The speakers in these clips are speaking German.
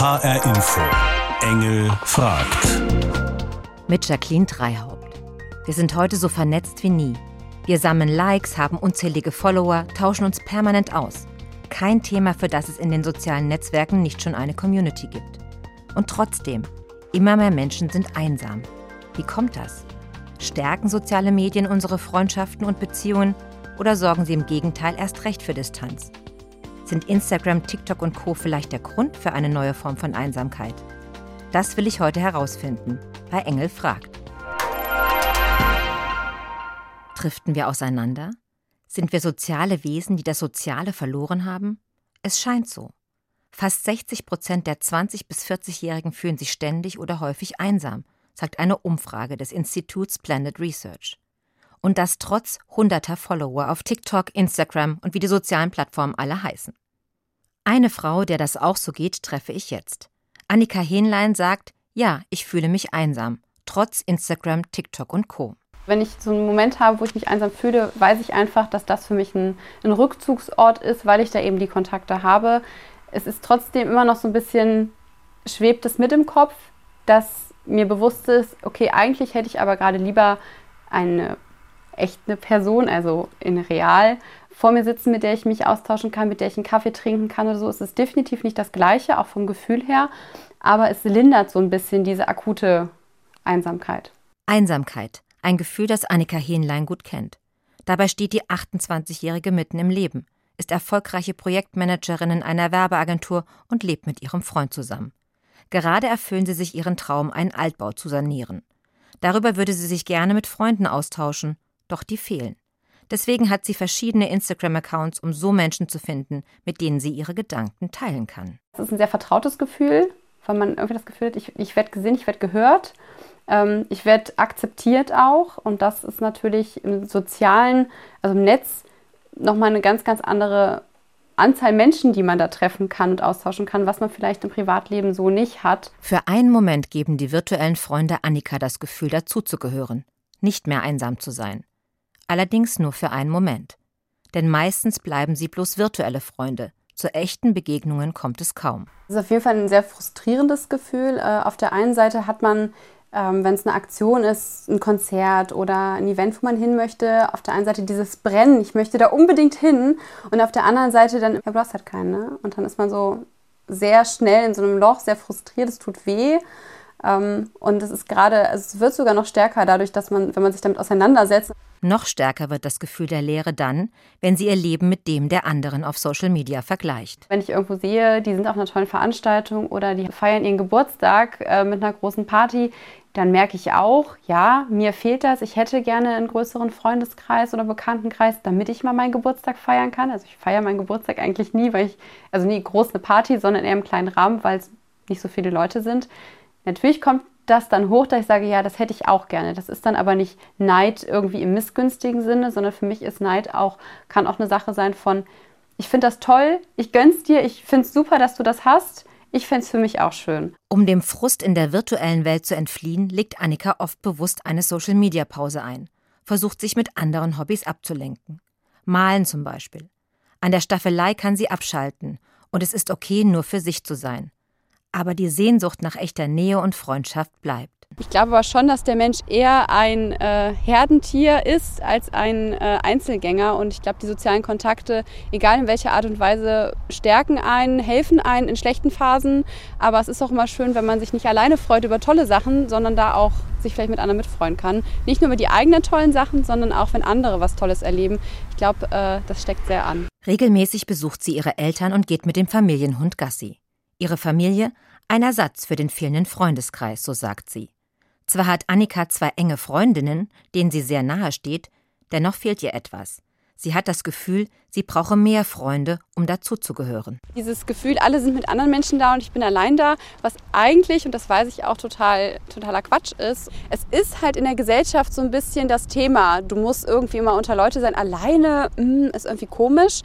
HR Info. Engel fragt. Mit Jacqueline Dreihaupt. Wir sind heute so vernetzt wie nie. Wir sammeln Likes, haben unzählige Follower, tauschen uns permanent aus. Kein Thema, für das es in den sozialen Netzwerken nicht schon eine Community gibt. Und trotzdem, immer mehr Menschen sind einsam. Wie kommt das? Stärken soziale Medien unsere Freundschaften und Beziehungen oder sorgen sie im Gegenteil erst recht für Distanz? Sind Instagram, TikTok und Co vielleicht der Grund für eine neue Form von Einsamkeit? Das will ich heute herausfinden. Bei Engel fragt. Driften wir auseinander? Sind wir soziale Wesen, die das Soziale verloren haben? Es scheint so. Fast 60 Prozent der 20- bis 40-Jährigen fühlen sich ständig oder häufig einsam, sagt eine Umfrage des Instituts Planet Research. Und das trotz hunderter Follower auf TikTok, Instagram und wie die sozialen Plattformen alle heißen. Eine Frau, der das auch so geht, treffe ich jetzt. Annika Hähnlein sagt, ja, ich fühle mich einsam, trotz Instagram, TikTok und Co. Wenn ich so einen Moment habe, wo ich mich einsam fühle, weiß ich einfach, dass das für mich ein, ein Rückzugsort ist, weil ich da eben die Kontakte habe. Es ist trotzdem immer noch so ein bisschen, schwebt es mit im Kopf, dass mir bewusst ist, okay, eigentlich hätte ich aber gerade lieber eine echte Person, also in real, vor mir sitzen, mit der ich mich austauschen kann, mit der ich einen Kaffee trinken kann oder so. Es ist definitiv nicht das Gleiche, auch vom Gefühl her, aber es lindert so ein bisschen diese akute Einsamkeit. Einsamkeit, ein Gefühl, das Annika Hähnlein gut kennt. Dabei steht die 28-Jährige mitten im Leben, ist erfolgreiche Projektmanagerin in einer Werbeagentur und lebt mit ihrem Freund zusammen. Gerade erfüllen sie sich ihren Traum, einen Altbau zu sanieren. Darüber würde sie sich gerne mit Freunden austauschen, doch die fehlen. Deswegen hat sie verschiedene Instagram-Accounts, um so Menschen zu finden, mit denen sie ihre Gedanken teilen kann. Es ist ein sehr vertrautes Gefühl, weil man irgendwie das Gefühl hat, ich, ich werde gesehen, ich werde gehört, ähm, ich werde akzeptiert auch. Und das ist natürlich im sozialen, also im Netz, nochmal eine ganz, ganz andere Anzahl Menschen, die man da treffen kann und austauschen kann, was man vielleicht im Privatleben so nicht hat. Für einen Moment geben die virtuellen Freunde Annika das Gefühl, dazuzugehören, nicht mehr einsam zu sein. Allerdings nur für einen Moment. Denn meistens bleiben sie bloß virtuelle Freunde. Zu echten Begegnungen kommt es kaum. Das ist auf jeden Fall ein sehr frustrierendes Gefühl. Äh, auf der einen Seite hat man ähm, wenn es eine Aktion ist, ein Konzert oder ein Event, wo man hin möchte, auf der einen Seite dieses Brennen, ich möchte da unbedingt hin und auf der anderen Seite dann, ja, du hast halt keinen, ne? Und dann ist man so sehr schnell in so einem Loch, sehr frustriert, es tut weh. Ähm, und es ist gerade, es wird sogar noch stärker dadurch, dass man, wenn man sich damit auseinandersetzt. Noch stärker wird das Gefühl der Leere dann, wenn sie ihr Leben mit dem der anderen auf Social Media vergleicht. Wenn ich irgendwo sehe, die sind auf einer tollen Veranstaltung oder die feiern ihren Geburtstag äh, mit einer großen Party, dann merke ich auch, ja, mir fehlt das. Ich hätte gerne einen größeren Freundeskreis oder Bekanntenkreis, damit ich mal meinen Geburtstag feiern kann. Also ich feiere meinen Geburtstag eigentlich nie, weil ich, also nie groß eine Party, sondern eher im kleinen Rahmen, weil es nicht so viele Leute sind. Natürlich kommt das dann hoch, dass ich sage, ja, das hätte ich auch gerne. Das ist dann aber nicht Neid irgendwie im missgünstigen Sinne, sondern für mich ist Neid auch, kann auch eine Sache sein von, ich finde das toll, ich gönn's dir, ich finde es super, dass du das hast. Ich fände es für mich auch schön. Um dem Frust in der virtuellen Welt zu entfliehen, legt Annika oft bewusst eine Social-Media-Pause ein, versucht sich mit anderen Hobbys abzulenken. Malen zum Beispiel. An der Staffelei kann sie abschalten und es ist okay, nur für sich zu sein aber die Sehnsucht nach echter Nähe und Freundschaft bleibt. Ich glaube aber schon, dass der Mensch eher ein äh, Herdentier ist als ein äh, Einzelgänger. Und ich glaube, die sozialen Kontakte, egal in welcher Art und Weise, stärken einen, helfen einen in schlechten Phasen. Aber es ist auch immer schön, wenn man sich nicht alleine freut über tolle Sachen, sondern da auch sich vielleicht mit anderen mitfreuen kann. Nicht nur über die eigenen tollen Sachen, sondern auch, wenn andere was Tolles erleben. Ich glaube, äh, das steckt sehr an. Regelmäßig besucht sie ihre Eltern und geht mit dem Familienhund Gassi. Ihre Familie ein Ersatz für den fehlenden Freundeskreis, so sagt sie. Zwar hat Annika zwei enge Freundinnen, denen sie sehr nahe steht, dennoch fehlt ihr etwas. Sie hat das Gefühl, sie brauche mehr Freunde, um dazuzugehören. Dieses Gefühl, alle sind mit anderen Menschen da und ich bin allein da, was eigentlich, und das weiß ich auch total, totaler Quatsch ist, es ist halt in der Gesellschaft so ein bisschen das Thema, du musst irgendwie immer unter Leute sein. Alleine mh, hm, ist irgendwie komisch.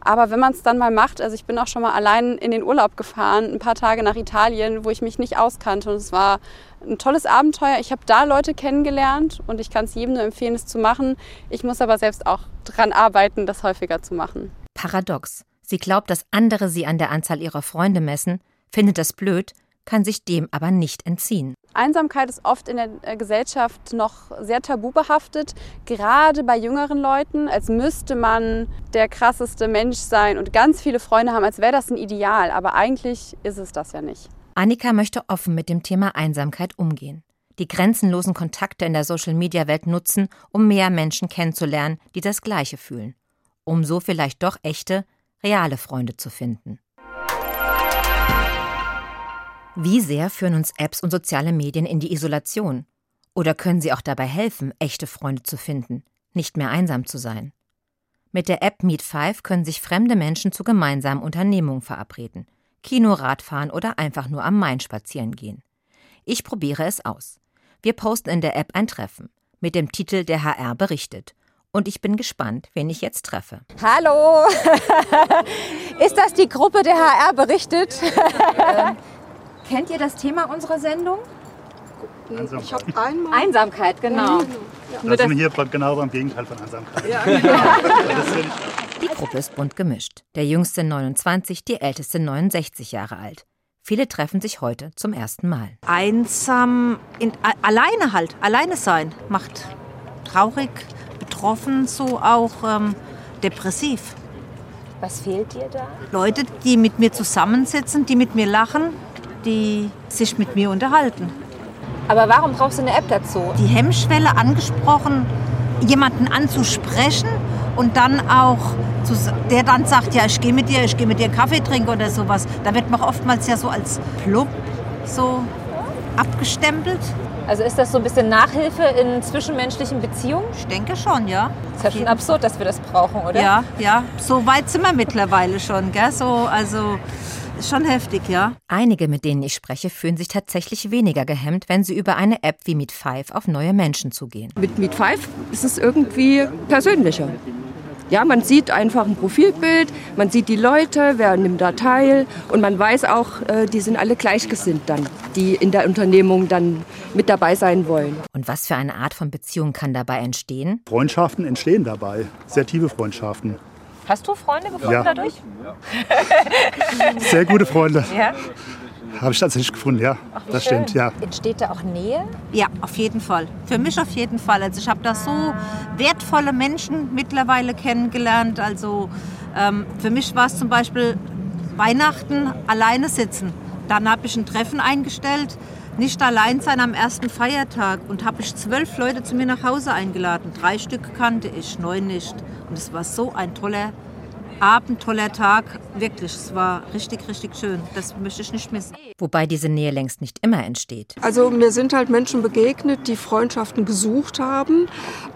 Aber wenn man es dann mal macht, also ich bin auch schon mal allein in den Urlaub gefahren, ein paar Tage nach Italien, wo ich mich nicht auskannte. Und es war ein tolles Abenteuer. Ich habe da Leute kennengelernt und ich kann es jedem nur empfehlen, es zu machen. Ich muss aber selbst auch dran arbeiten, das häufiger zu machen. Paradox. Sie glaubt, dass andere sie an der Anzahl ihrer Freunde messen, findet das blöd, kann sich dem aber nicht entziehen. Einsamkeit ist oft in der äh, Gesellschaft noch sehr tabu behaftet, gerade bei jüngeren Leuten, als müsste man der krasseste Mensch sein und ganz viele Freunde haben, als wäre das ein Ideal. Aber eigentlich ist es das ja nicht. Annika möchte offen mit dem Thema Einsamkeit umgehen. Die grenzenlosen Kontakte in der Social-Media-Welt nutzen, um mehr Menschen kennenzulernen, die das Gleiche fühlen. Um so vielleicht doch echte, reale Freunde zu finden. Wie sehr führen uns Apps und soziale Medien in die Isolation? Oder können sie auch dabei helfen, echte Freunde zu finden, nicht mehr einsam zu sein? Mit der App Meet5 können sich fremde Menschen zu gemeinsamen Unternehmungen verabreden. Kino, Radfahren oder einfach nur am Main spazieren gehen. Ich probiere es aus. Wir posten in der App ein Treffen mit dem Titel Der HR berichtet. Und ich bin gespannt, wen ich jetzt treffe. Hallo! Ist das die Gruppe der HR berichtet? Kennt ihr das Thema unserer Sendung? Einsamkeit. Einsamkeit, genau. Ja, da sind wir hier genau beim Gegenteil von Einsamkeit. Ja, die Gruppe ist bunt gemischt. Der jüngste 29, die älteste 69 Jahre alt. Viele treffen sich heute zum ersten Mal. Einsam, in, alleine halt, alleine sein, macht traurig, betroffen, so auch ähm, depressiv. Was fehlt dir da? Leute, die mit mir zusammensitzen, die mit mir lachen, die sich mit mir unterhalten. Aber warum brauchst du eine App dazu? Die Hemmschwelle angesprochen, jemanden anzusprechen und dann auch, zu, der dann sagt, ja, ich gehe mit dir, ich gehe mit dir Kaffee trinken oder sowas. Da wird man oftmals ja so als plump so abgestempelt. Also ist das so ein bisschen Nachhilfe in zwischenmenschlichen Beziehungen? Ich denke schon, ja. Ist ja schon absurd, dass wir das brauchen, oder? Ja, ja. So weit sind wir mittlerweile schon, gell? So, also schon heftig, ja. Einige, mit denen ich spreche, fühlen sich tatsächlich weniger gehemmt, wenn sie über eine App wie Meet 5 auf neue Menschen zugehen. Mit Meet 5 ist es irgendwie persönlicher. Ja, man sieht einfach ein Profilbild, man sieht die Leute, wer nimmt da teil und man weiß auch, äh, die sind alle gleichgesinnt dann, die in der Unternehmung dann mit dabei sein wollen. Und was für eine Art von Beziehung kann dabei entstehen? Freundschaften entstehen dabei, sehr tiefe Freundschaften. Hast du Freunde gefunden ja. dadurch? Sehr gute Freunde. Ja? Habe ich tatsächlich gefunden, ja. Ach, das schön. stimmt, ja. Entsteht da auch Nähe? Ja, auf jeden Fall. Für mich auf jeden Fall. Also ich habe da so wertvolle Menschen mittlerweile kennengelernt. Also ähm, für mich war es zum Beispiel Weihnachten alleine sitzen. Dann habe ich ein Treffen eingestellt, nicht allein sein am ersten Feiertag und habe ich zwölf Leute zu mir nach Hause eingeladen. Drei Stück kannte ich, neun nicht. Und es war so ein toller Abend, toller Tag. Wirklich, es war richtig, richtig schön. Das möchte ich nicht missen. Wobei diese Nähe längst nicht immer entsteht. Also mir sind halt Menschen begegnet, die Freundschaften gesucht haben.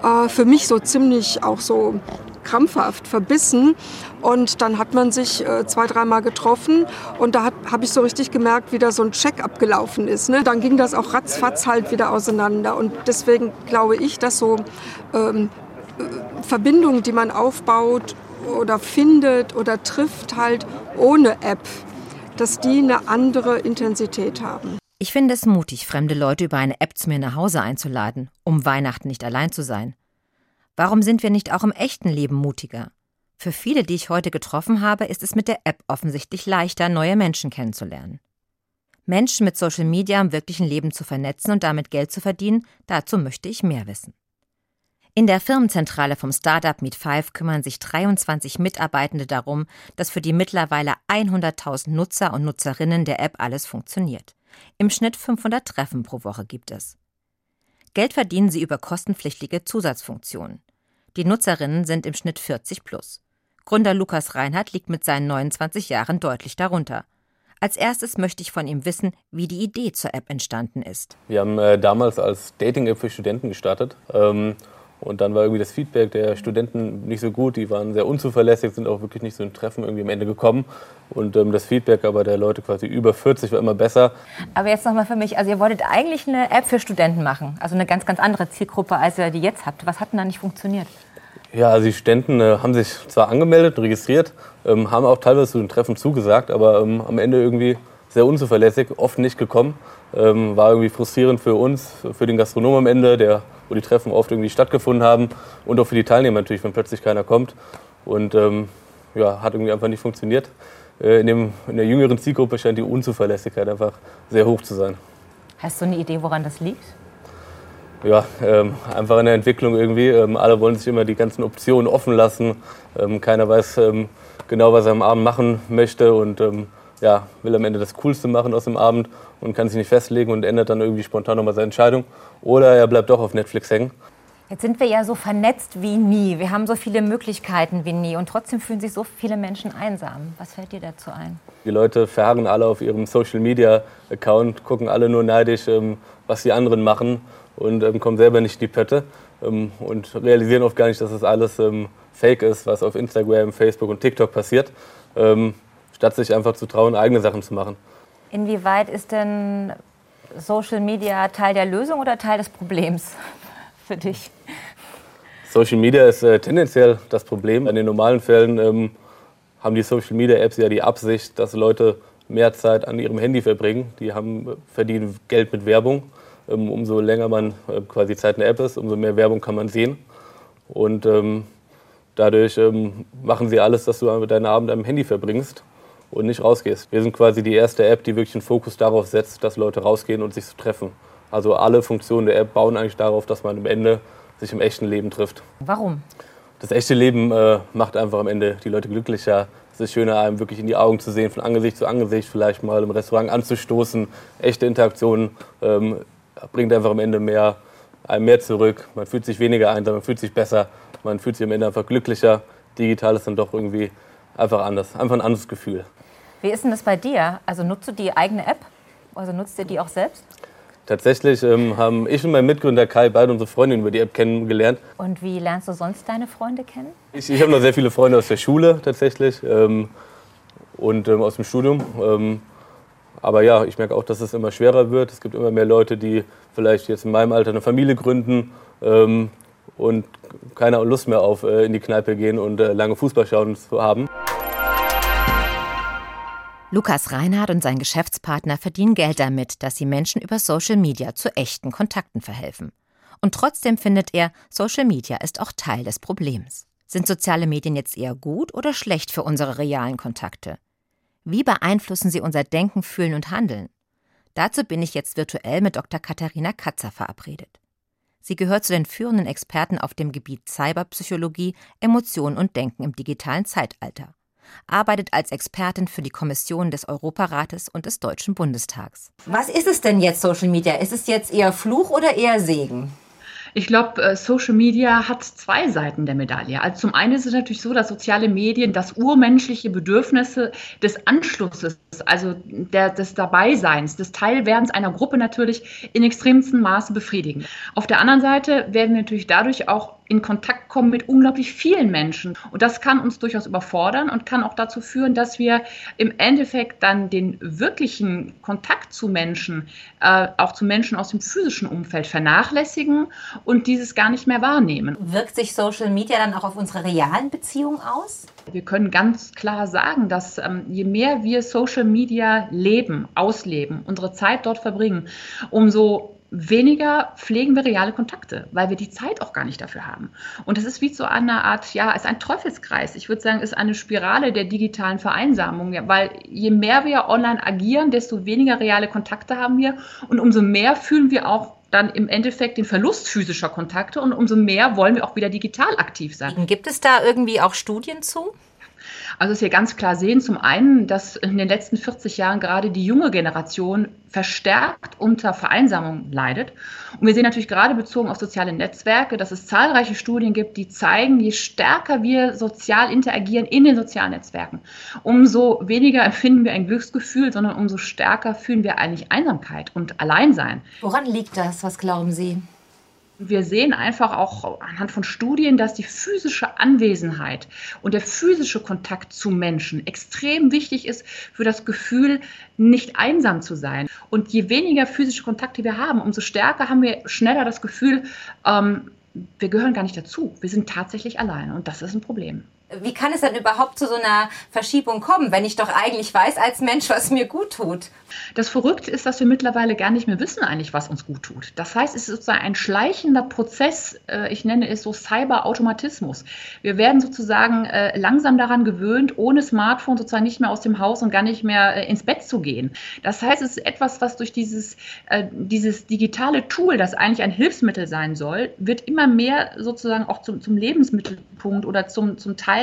Äh, für mich so ziemlich auch so krampfhaft, verbissen. Und dann hat man sich äh, zwei, dreimal getroffen und da habe ich so richtig gemerkt, wie da so ein Check abgelaufen ist. Ne? Dann ging das auch ratzfatz halt wieder auseinander. Und deswegen glaube ich, dass so ähm, Verbindungen, die man aufbaut oder findet oder trifft halt ohne App, dass die eine andere Intensität haben. Ich finde es mutig, fremde Leute über eine App zu mir nach Hause einzuladen, um Weihnachten nicht allein zu sein. Warum sind wir nicht auch im echten Leben mutiger? Für viele, die ich heute getroffen habe, ist es mit der App offensichtlich leichter, neue Menschen kennenzulernen. Menschen mit Social Media im wirklichen Leben zu vernetzen und damit Geld zu verdienen, dazu möchte ich mehr wissen. In der Firmenzentrale vom Startup Meet5 kümmern sich 23 Mitarbeitende darum, dass für die mittlerweile 100.000 Nutzer und Nutzerinnen der App alles funktioniert. Im Schnitt 500 Treffen pro Woche gibt es. Geld verdienen sie über kostenpflichtige Zusatzfunktionen. Die Nutzerinnen sind im Schnitt 40 plus. Gründer Lukas Reinhardt liegt mit seinen 29 Jahren deutlich darunter. Als erstes möchte ich von ihm wissen, wie die Idee zur App entstanden ist. Wir haben äh, damals als Dating-App für Studenten gestartet. Ähm, und dann war irgendwie das Feedback der Studenten nicht so gut. Die waren sehr unzuverlässig, sind auch wirklich nicht zu einem Treffen irgendwie am Ende gekommen. Und ähm, das Feedback aber der Leute quasi über 40 war immer besser. Aber jetzt nochmal für mich, also ihr wolltet eigentlich eine App für Studenten machen. Also eine ganz, ganz andere Zielgruppe, als ihr die jetzt habt. Was hat denn da nicht funktioniert? Ja, also die Studenten äh, haben sich zwar angemeldet, registriert, ähm, haben auch teilweise zu den Treffen zugesagt, aber ähm, am Ende irgendwie sehr unzuverlässig, oft nicht gekommen. Ähm, war irgendwie frustrierend für uns, für den Gastronom am Ende, der, wo die Treffen oft irgendwie stattgefunden haben und auch für die Teilnehmer natürlich, wenn plötzlich keiner kommt. Und ähm, ja, hat irgendwie einfach nicht funktioniert. äh, in, dem, in der jüngeren Zielgruppe scheint die Unzuverlässigkeit einfach sehr hoch zu sein. Hast du eine Idee, woran das liegt? Ja, ähm, einfach in der Entwicklung irgendwie. Ähm, alle wollen sich immer die ganzen Optionen offen lassen. Ähm, keiner weiß ähm, genau, was er am Abend machen möchte und ähm, ja, will am Ende das Coolste machen aus dem Abend und kann sich nicht festlegen und ändert dann irgendwie spontan nochmal seine Entscheidung. Oder er bleibt doch auf Netflix hängen. Jetzt sind wir ja so vernetzt wie nie. Wir haben so viele Möglichkeiten wie nie und trotzdem fühlen sich so viele Menschen einsam. Was fällt dir dazu ein? Die Leute verharren alle auf ihrem Social Media Account, gucken alle nur neidisch, ähm, was die anderen machen und ähm, kommen selber nicht in die Pötte ähm, und realisieren oft gar nicht, dass das alles Fake ist, was auf Instagram, Facebook und TikTok passiert, statt sich einfach zu trauen, eigene Sachen zu machen. Inwieweit ist denn Social Media Teil der Lösung oder Teil des Problems für dich? Social Media ist äh, tendenziell das Problem. In den normalen Fällen ähm, haben die Social Media Apps ja die Absicht, dass Leute mehr Zeit an ihrem Handy verbringen. Die haben, verdienen Geld mit Werbung. Ähm, umso länger man äh, quasi Zeit in der App ist, umso mehr Werbung kann man sehen. Und ähm, dadurch ähm, machen sie alles, dass du deinen Abend am Handy verbringst und nicht rausgehst. Wir sind quasi die erste App, die wirklich einen Fokus darauf setzt, dass Leute rausgehen und sich treffen. Also alle Funktionen der App bauen eigentlich darauf, dass man am Ende sich im echten Leben trifft. Warum? Das echte Leben äh, macht einfach am Ende die Leute glücklicher. Es ist schöner, einem wirklich in die Augen zu sehen, von Angesicht zu Angesicht, vielleicht mal im Restaurant anzustoßen. Echte Interaktion ähm, bringt einfach am Ende mehr, einem mehr zurück. Man fühlt sich weniger einsam, man fühlt sich besser, man fühlt sich am Ende einfach glücklicher. Digital ist dann doch irgendwie einfach anders, einfach ein anderes Gefühl. Wie ist denn das bei dir? Also nutzt du die eigene App? Also nutzt ihr die auch selbst? Tatsächlich ähm, haben ich und mein Mitgründer Kai beide unsere Freundin über die App kennengelernt. Und wie lernst du sonst deine Freunde kennen? Ich, ich habe noch sehr viele Freunde aus der Schule tatsächlich ähm, und ähm, aus dem Studium. Ähm, aber ja, ich merke auch, dass es immer schwerer wird. Es gibt immer mehr Leute, die vielleicht jetzt in meinem Alter eine Familie gründen ähm, und keine Lust mehr auf äh, in die Kneipe gehen und äh, lange Fußball schauen zu haben. Lukas Reinhardt und sein Geschäftspartner verdienen Geld damit, dass sie Menschen über Social Media zu echten Kontakten verhelfen. Und trotzdem findet er, Social Media ist auch Teil des Problems. Sind soziale Medien jetzt eher gut oder schlecht für unsere realen Kontakte? Wie beeinflussen sie unser Denken, Fühlen und Handeln? Dazu bin ich jetzt virtuell mit Dr. Katharina Katzer verabredet. Sie gehört zu den führenden Experten auf dem Gebiet Cyberpsychologie, Emotionen und Denken im digitalen Zeitalter arbeitet als Expertin für die Kommission des Europarates und des Deutschen Bundestags. Was ist es denn jetzt, Social Media? Ist es jetzt eher Fluch oder eher Segen? Ich glaube, äh, Social Media hat zwei Seiten der Medaille. Also zum einen ist es natürlich so, dass soziale Medien das urmenschliche Bedürfnisse des Anschlusses, also der, des Dabeiseins, des Teilwerdens einer Gruppe natürlich in extremstem Maße befriedigen. Auf der anderen Seite werden wir natürlich dadurch auch in Kontakt kommen mit unglaublich vielen Menschen. Und das kann uns durchaus überfordern und kann auch dazu führen, dass wir im Endeffekt dann den wirklichen Kontakt zu Menschen, äh, auch zu Menschen aus dem physischen Umfeld vernachlässigen und dieses gar nicht mehr wahrnehmen. Wirkt sich Social Media dann auch auf unsere realen Beziehungen aus? Wir können ganz klar sagen, dass ähm, je mehr wir Social Media leben, ausleben, unsere Zeit dort verbringen, umso weniger pflegen wir reale Kontakte, weil wir die Zeit auch gar nicht dafür haben. Und das ist wie so eine Art, ja, ist ein Teufelskreis. Ich würde sagen, ist eine Spirale der digitalen Vereinsamung, ja, weil je mehr wir online agieren, desto weniger reale Kontakte haben wir und umso mehr fühlen wir auch dann im Endeffekt den Verlust physischer Kontakte und umso mehr wollen wir auch wieder digital aktiv sein. Gibt es da irgendwie auch Studien zu? Also dass wir ganz klar sehen, zum einen, dass in den letzten 40 Jahren gerade die junge Generation verstärkt unter Vereinsamung leidet. Und wir sehen natürlich gerade bezogen auf soziale Netzwerke, dass es zahlreiche Studien gibt, die zeigen, je stärker wir sozial interagieren in den sozialen Netzwerken, umso weniger empfinden wir ein Glücksgefühl, sondern umso stärker fühlen wir eigentlich Einsamkeit und Alleinsein. Woran liegt das? Was glauben Sie? Wir sehen einfach auch anhand von Studien, dass die physische Anwesenheit und der physische Kontakt zu Menschen extrem wichtig ist für das Gefühl, nicht einsam zu sein. Und je weniger physische Kontakte wir haben, umso stärker haben wir schneller das Gefühl, ähm, wir gehören gar nicht dazu. Wir sind tatsächlich alleine und das ist ein Problem. Wie kann es dann überhaupt zu so einer Verschiebung kommen, wenn ich doch eigentlich weiß als Mensch, was mir gut tut? Das Verrückte ist, dass wir mittlerweile gar nicht mehr wissen eigentlich, was uns gut tut. Das heißt, es ist sozusagen ein schleichender Prozess, äh, ich nenne es so Cyberautomatismus. Wir werden sozusagen äh, langsam daran gewöhnt, ohne Smartphone sozusagen nicht mehr aus dem Haus und gar nicht mehr äh, ins Bett zu gehen. Das heißt, es ist etwas, was durch dieses, dieses digitale Tool, das eigentlich ein Hilfsmittel sein soll, wird immer mehr sozusagen auch zum, zum Lebensmittelpunkt oder zum, zum Teil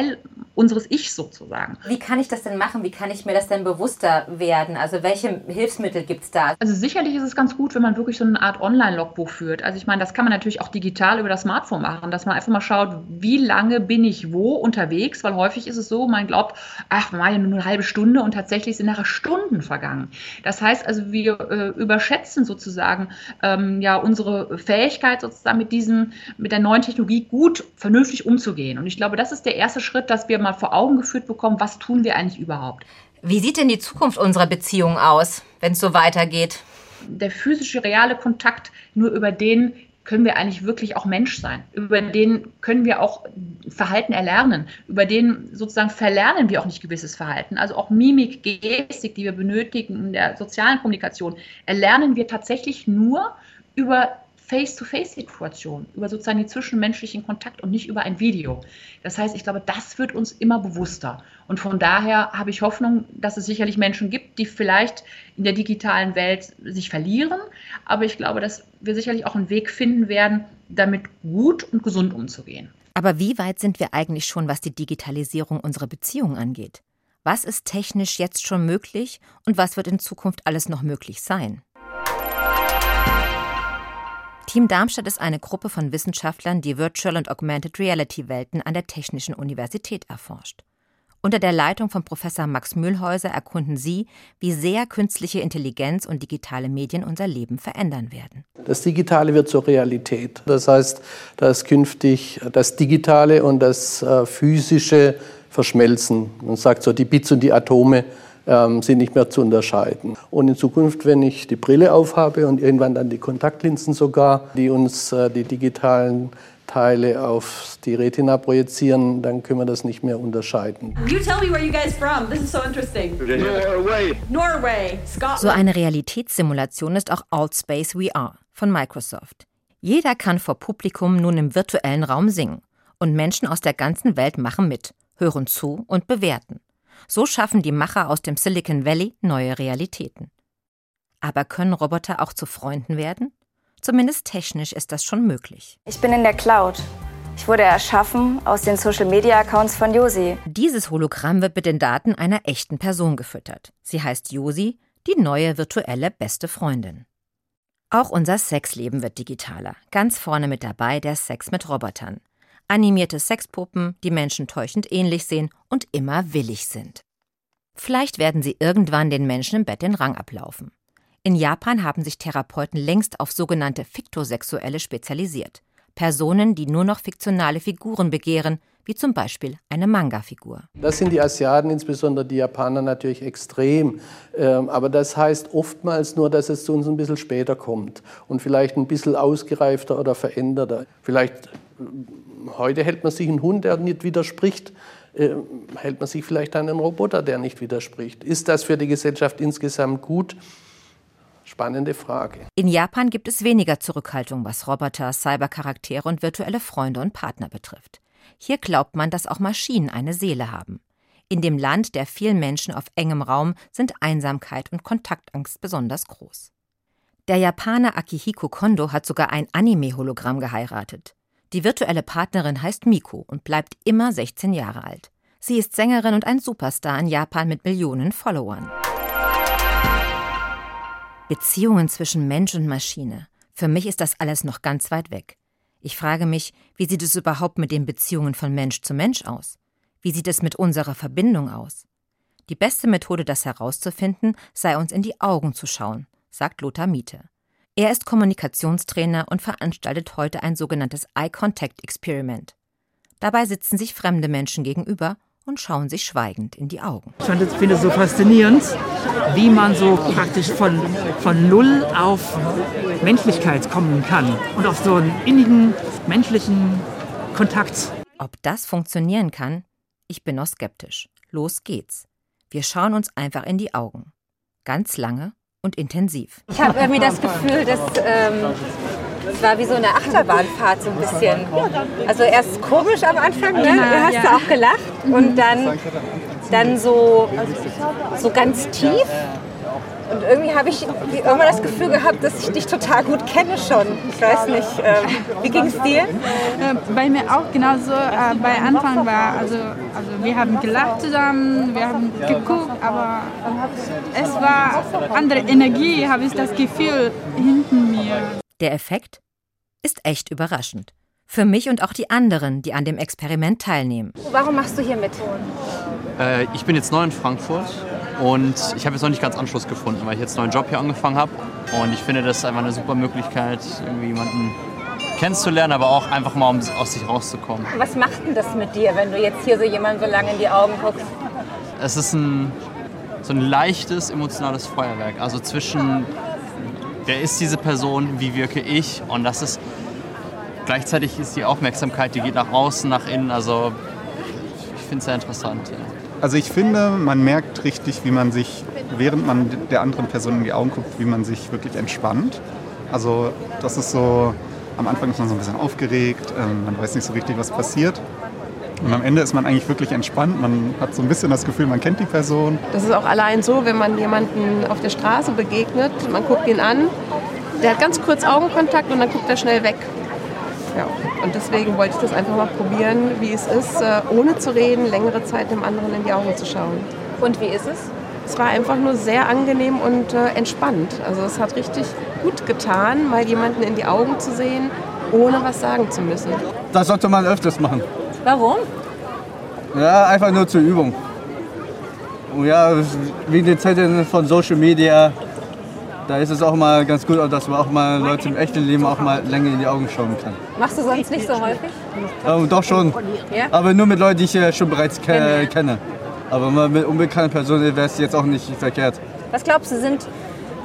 unseres Ich sozusagen. Wie kann ich das denn machen? Wie kann ich mir das denn bewusster werden? Also welche Hilfsmittel gibt es da? Also sicherlich ist es ganz gut, wenn man wirklich so eine Art Online-Logbuch führt. Also ich meine, das kann man natürlich auch digital über das Smartphone machen, dass man einfach mal schaut, wie lange bin ich wo unterwegs, weil häufig ist es so, man glaubt, ach, mal ja nur eine halbe Stunde und tatsächlich sind nachher Stunden vergangen. Das heißt also, wir äh, überschätzen sozusagen ähm, ja unsere Fähigkeit sozusagen mit diesem, mit der neuen Technologie gut, vernünftig umzugehen. Und ich glaube, das ist der erste Schritt, dass wir mal vor Augen geführt bekommen, was tun wir eigentlich überhaupt. Wie sieht denn die Zukunft unserer Beziehung aus, wenn es so weitergeht? Der physische, reale Kontakt, nur über den können wir eigentlich wirklich auch Mensch sein. Über den können wir auch Verhalten erlernen. Über den sozusagen verlernen wir auch nicht gewisses Verhalten. Also auch Mimik, Gestik, die wir benötigen in der sozialen Kommunikation, erlernen wir tatsächlich nur über Face-to-Face-Situation, über sozusagen den zwischenmenschlichen Kontakt und nicht über ein Video. Das heißt, ich glaube, das wird uns immer bewusster. Und von daher habe ich Hoffnung, dass es sicherlich Menschen gibt, die vielleicht in der digitalen Welt sich verlieren. Aber ich glaube, dass wir sicherlich auch einen Weg finden werden, damit gut und gesund umzugehen. Aber wie weit sind wir eigentlich schon, was die Digitalisierung unserer Beziehungen angeht? Was ist technisch jetzt schon möglich und was wird in Zukunft alles noch möglich sein? Team Darmstadt ist eine Gruppe von Wissenschaftlern, die Virtual und Augmented Reality Welten an der Technischen Universität erforscht. Unter der Leitung von Professor Max Mühlhäuser erkunden sie, wie sehr künstliche Intelligenz und digitale Medien unser Leben verändern werden. Das Digitale wird zur Realität. Das heißt, dass künftig das Digitale und das äh, Physische verschmelzen. Man sagt so, die Bits und die Atome ähm, sind nicht mehr zu unterscheiden. Und in Zukunft, wenn ich die Brille aufhabe und irgendwann dann die Kontaktlinsen sogar, die uns äh, die digitalen Teile auf die Retina projizieren, dann können wir das nicht mehr unterscheiden. You tell me where you guys from. This is so interesting. Norway. Norway. Scotland. So eine Realitätssimulation ist auch Altspace VR von Microsoft. Jeder kann vor Publikum nun im virtuellen Raum singen und Menschen aus der ganzen Welt machen mit, hören zu und bewerten. So schaffen die Macher aus dem Silicon Valley neue Realitäten. Aber können Roboter auch zu Freunden werden? Zumindest technisch ist das schon möglich. Ich bin in der Cloud. Ich wurde erschaffen aus den Social-Media-Accounts von Josi. Dieses Hologramm wird mit den Daten einer echten Person gefüttert. Sie heißt Josi, die neue virtuelle beste Freundin. Auch unser Sexleben wird digitaler. Ganz vorne mit dabei der Sex mit Robotern animierte Sexpuppen, die Menschen täuschend ähnlich sehen und immer willig sind. Vielleicht werden sie irgendwann den Menschen im Bett den Rang ablaufen. In Japan haben sich Therapeuten längst auf sogenannte Fiktosexuelle spezialisiert. Personen, die nur noch fiktionale Figuren begehren, wie zum Beispiel eine Manga-Figur. Das sind die Asiaten, insbesondere die Japaner, natürlich extrem. Ähm, aber das heißt oftmals nur, dass es zu uns ein bisschen später kommt und vielleicht ein bisschen ausgereifter oder veränderter. Vielleicht heute hält man sich einen Hund, der nicht widerspricht, äh, hält man sich vielleicht einen Roboter, der nicht widerspricht. Ist das für die Gesellschaft insgesamt gut? Spannende Frage. In Japan gibt es weniger Zurückhaltung, was Roboter, Cybercharaktere und virtuelle Freunde und Partner betrifft. Hier glaubt man, dass auch Maschinen eine Seele haben. In dem Land der vielen Menschen auf engem Raum sind Einsamkeit und Kontaktangst besonders groß. Der Japaner Akihiko Kondo hat sogar ein Anime-Hologramm geheiratet. Die virtuelle Partnerin heißt Miko und bleibt immer 16 Jahre alt. Sie ist Sängerin und ein Superstar in Japan mit Millionen Followern. Beziehungen zwischen Mensch und Maschine. Für mich ist das alles noch ganz weit weg. Ich frage mich, wie sieht es überhaupt mit den Beziehungen von Mensch zu Mensch aus? Wie sieht es mit unserer Verbindung aus? Die beste Methode, das herauszufinden, sei uns in die Augen zu schauen, sagt Lothar Miete. Er ist Kommunikationstrainer und veranstaltet heute ein sogenanntes Eye Contact Experiment. Dabei sitzen sich fremde Menschen gegenüber und schauen sich schweigend in die Augen. Ich finde es so faszinierend, wie man so praktisch von, von Null auf Menschlichkeit kommen kann und auf so einen innigen menschlichen Kontakt. Ob das funktionieren kann? Ich bin noch skeptisch. Los geht's. Wir schauen uns einfach in die Augen. Ganz lange und intensiv. Ich habe irgendwie das Gefühl, dass ähm, es war wie so eine Achterbahnfahrt so ein bisschen. Also erst komisch am Anfang, ne? Du hast ja auch gelacht und dann, dann so, so ganz tief. Und irgendwie habe ich irgendwann das Gefühl gehabt, dass ich dich total gut kenne schon. Ich weiß nicht, ähm, wie ging es dir? Äh, Bei mir auch genauso. Äh, bei Anfang war, also, also wir haben gelacht zusammen, wir haben geguckt, aber es war andere Energie, habe ich das Gefühl, hinten mir. Der Effekt ist echt überraschend. Für mich und auch die anderen, die an dem Experiment teilnehmen. Warum machst du hier mit? Äh, ich bin jetzt neu in Frankfurt und ich habe jetzt noch nicht ganz Anschluss gefunden, weil ich jetzt einen neuen Job hier angefangen habe. Und ich finde, das ist einfach eine super Möglichkeit, irgendwie jemanden kennenzulernen, aber auch einfach mal, um aus sich rauszukommen. Was macht denn das mit dir, wenn du jetzt hier so jemandem so lange in die Augen guckst? Es ist ein, so ein leichtes emotionales Feuerwerk. Also zwischen, wer ist diese Person, wie wirke ich und das ist, gleichzeitig ist die Aufmerksamkeit, die geht nach außen, nach innen. Also ich finde es sehr interessant. Ja. Also ich finde, man merkt richtig, wie man sich, während man der anderen Person in die Augen guckt, wie man sich wirklich entspannt. Also das ist so, am Anfang ist man so ein bisschen aufgeregt, ähm, man weiß nicht so richtig, was passiert. Und am Ende ist man eigentlich wirklich entspannt, man hat so ein bisschen das Gefühl, man kennt die Person. Das ist auch allein so, wenn man jemanden auf der Straße begegnet, man guckt ihn an, der hat ganz kurz Augenkontakt und dann guckt er schnell weg. Und deswegen wollte ich das einfach mal probieren, wie es ist, äh, ohne zu reden, längere Zeit dem anderen in die Augen zu schauen. Und wie ist es? Es war einfach nur sehr angenehm und äh, entspannt. Also es hat richtig gut getan, mal jemanden in die Augen zu sehen, ohne was sagen zu müssen. Das sollte man öfters machen. Warum? Ja, einfach nur zur Übung. Ja, wegen den Zeiten von Social Media, da ist es auch mal ganz gut, dass man auch mal Leute im echten Leben auch mal länger in die Augen schauen kann. Machst du sonst nicht so häufig? Ähm, doch schon, Ja? aber nur mit Leuten, die ich äh, schon bereits ke kenne. Aber mal mit unbekannten Personen wäre es jetzt auch nicht verkehrt. Was glaubst du, sind,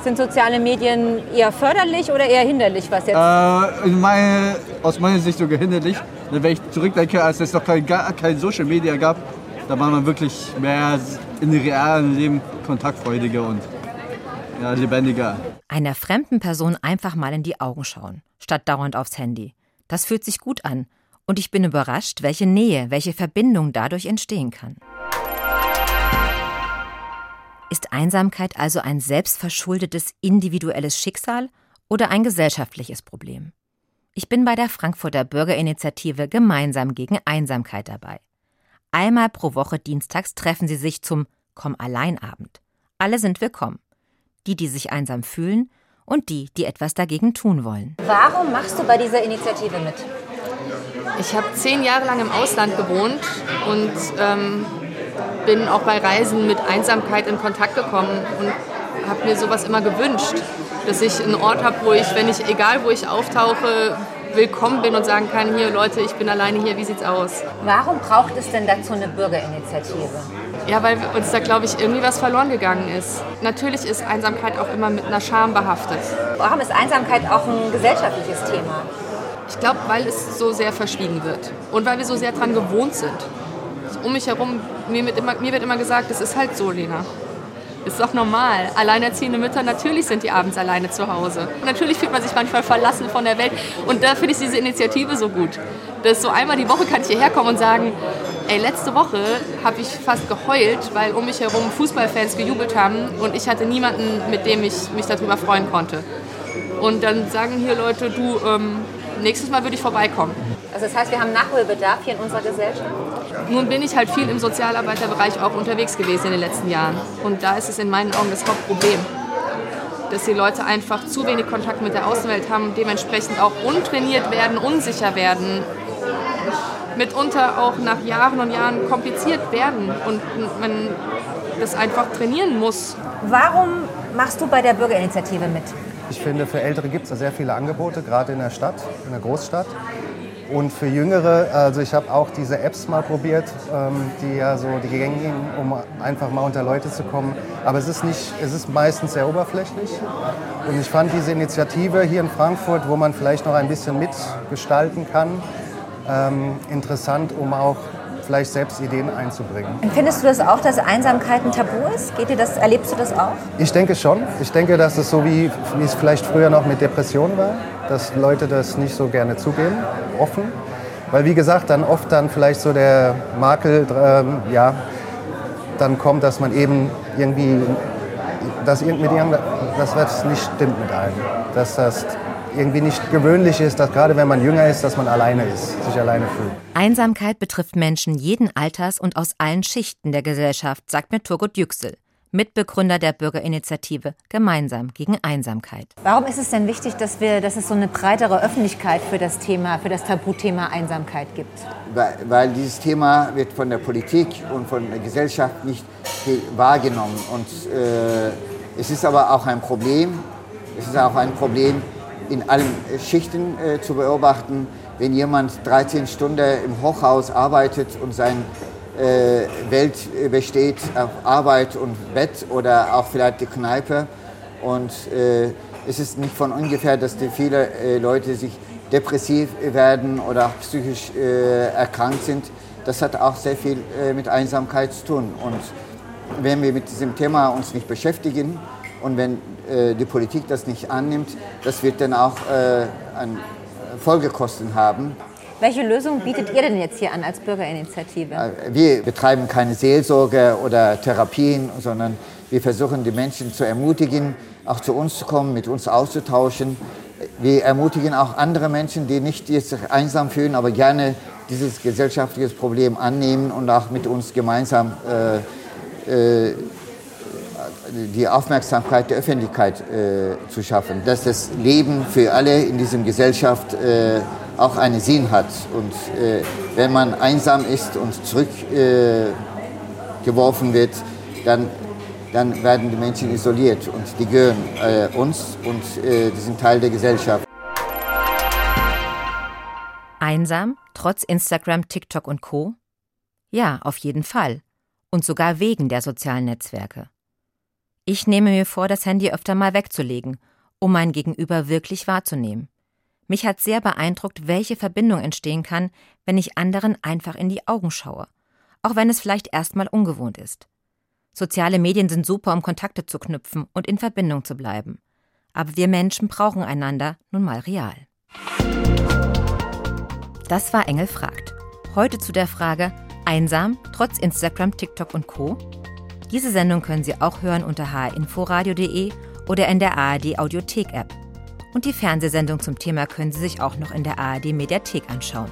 sind soziale Medien eher förderlich oder eher hinderlich, was jetzt? Äh, in meine, aus meiner Sicht sogar hinderlich. Wenn ich zurückdenke, als es noch kein, gar kein Social Media gab, da war man wirklich mehr in realen Leben kontaktfreudiger und ja, lebendiger. Einer fremden Person einfach mal in die Augen schauen, statt dauernd aufs Handy. Das fühlt sich gut an. Und ich bin überrascht, welche Nähe, welche Verbindung dadurch entstehen kann. Ist Einsamkeit also ein selbstverschuldetes individuelles Schicksal oder ein gesellschaftliches Problem? Ich bin bei der Frankfurter Bürgerinitiative Gemeinsam gegen Einsamkeit dabei. Einmal pro Woche dienstags treffen sie sich zum Komm allein Abend. Alle sind willkommen. Die, die sich einsam fühlen und die, die etwas dagegen tun wollen. Warum machst du bei dieser Initiative mit? Ich habe zehn Jahre lang im Ausland gewohnt und ähm, bin auch bei Reisen mit Einsamkeit in Kontakt gekommen und habe mir sowas immer gewünscht, dass ich einen Ort habe, wo ich, wenn ich, egal wo ich auftauche, willkommen bin und sagen kann, hier Leute, ich bin alleine hier, wie sieht's aus? Warum braucht es denn dazu eine Bürgerinitiative? Ja, weil uns da, glaube ich, irgendwie was verloren gegangen ist. Natürlich ist Einsamkeit auch immer mit einer Scham behaftet. Warum ist Einsamkeit auch ein gesellschaftliches Thema? Ich glaube, weil es so sehr verschwiegen wird und weil wir so sehr daran gewohnt sind. Um mich herum, mir wird, immer, mir wird immer gesagt, das ist halt so, Lena. Ist doch normal. Alleinerziehende Mütter, natürlich sind die abends alleine zu Hause. Und natürlich fühlt man sich manchmal verlassen von der Welt. Und da finde ich diese Initiative so gut. Dass so einmal die Woche kann ich hierher kommen und sagen, ey, letzte Woche habe ich fast geheult, weil um mich herum Fußballfans gejubelt haben und ich hatte niemanden, mit dem ich mich darüber freuen konnte. Und dann sagen hier Leute, du, ähm, nächstes Mal würde ich vorbeikommen. Also das heißt, wir haben Nachholbedarf hier in unserer Gesellschaft? Nun bin ich halt viel im Sozialarbeiterbereich auch unterwegs gewesen in den letzten Jahren. Und da ist es in meinen Augen das Hauptproblem. Dass die Leute einfach zu wenig Kontakt mit der Außenwelt haben, dementsprechend auch untrainiert werden, unsicher werden, mitunter auch nach Jahren und Jahren kompliziert werden und man das einfach trainieren muss. Warum machst du bei der Bürgerinitiative mit? Ich finde, für Ältere gibt es da sehr viele Angebote, gerade in der Stadt, in der Großstadt. Und für Jüngere, also ich habe auch diese Apps mal probiert, ähm, die ja so die gängigen, um einfach mal unter Leute zu kommen. Aber es ist nicht, es ist meistens sehr oberflächlich. Und ich fand diese Initiative hier in Frankfurt, wo man vielleicht noch ein bisschen mitgestalten kann, ähm, interessant, um auch vielleicht selbst Ideen einzubringen. Empfindest du das auch, dass Einsamkeit ein Tabu ist? Geht dir das, erlebst du das auch? Ich denke schon. Ich denke, dass es so wie, wie es vielleicht früher noch mit Depressionen war, dass Leute das nicht so gerne zugeben, offen. Weil wie gesagt, dann oft dann vielleicht so der Makel, ähm, ja, dann kommt, dass man eben irgendwie, dass mit irgend, dass das nicht stimmt mit einem. Dass das irgendwie nicht gewöhnlich ist, dass gerade wenn man jünger ist, dass man alleine ist, sich alleine fühlt. Einsamkeit betrifft Menschen jeden Alters und aus allen Schichten der Gesellschaft, sagt mir Turgut Yüksel. Mitbegründer der Bürgerinitiative Gemeinsam gegen Einsamkeit. Warum ist es denn wichtig, dass, wir, dass es so eine breitere Öffentlichkeit für das Thema, für das Tabuthema Einsamkeit gibt? Weil, weil dieses Thema wird von der Politik und von der Gesellschaft nicht wahrgenommen. Und äh, es ist aber auch ein Problem. Es ist auch ein Problem in allen Schichten äh, zu beobachten. Wenn jemand 13 Stunden im Hochhaus arbeitet und sein äh, Welt besteht auf Arbeit und Bett oder auch vielleicht die Kneipe. Und äh, es ist nicht von ungefähr, dass viele äh, Leute sich depressiv werden oder auch psychisch äh, erkrankt sind. Das hat auch sehr viel äh, mit Einsamkeit zu tun. Und wenn wir mit diesem Thema uns nicht beschäftigen und wenn äh, die Politik das nicht annimmt, das wird dann auch an Folgekosten haben. Welche Lösung bietet ihr denn jetzt hier an als Bürgerinitiative? Äh, wir betreiben keine Seelsorge oder Therapien, sondern wir versuchen die Menschen zu ermutigen, auch zu uns zu kommen, mit uns auszutauschen. Wir ermutigen auch andere Menschen, die nicht sich einsam fühlen, aber gerne dieses gesellschaftliche Problem annehmen und auch mit uns gemeinsam äh, äh, die Aufmerksamkeit der Öffentlichkeit äh, zu schaffen, dass das Leben für alle in dieser Gesellschaft äh, auch einen Sinn hat. Und äh, wenn man einsam ist und zurückgeworfen äh, wird, dann, dann werden die Menschen isoliert und die gehören äh, uns und äh, die sind Teil der Gesellschaft. Einsam, trotz Instagram, TikTok und Co? Ja, auf jeden Fall. Und sogar wegen der sozialen Netzwerke. Ich nehme mir vor, das Handy öfter mal wegzulegen, um mein Gegenüber wirklich wahrzunehmen. Mich hat sehr beeindruckt, welche Verbindung entstehen kann, wenn ich anderen einfach in die Augen schaue, auch wenn es vielleicht erstmal ungewohnt ist. Soziale Medien sind super, um Kontakte zu knüpfen und in Verbindung zu bleiben. Aber wir Menschen brauchen einander nun mal real. Das war Engel fragt. Heute zu der Frage: Einsam, trotz Instagram, TikTok und Co. Diese Sendung können Sie auch hören unter hinforadio.de oder in der ARD Audiothek App. Und die Fernsehsendung zum Thema können Sie sich auch noch in der ARD Mediathek anschauen.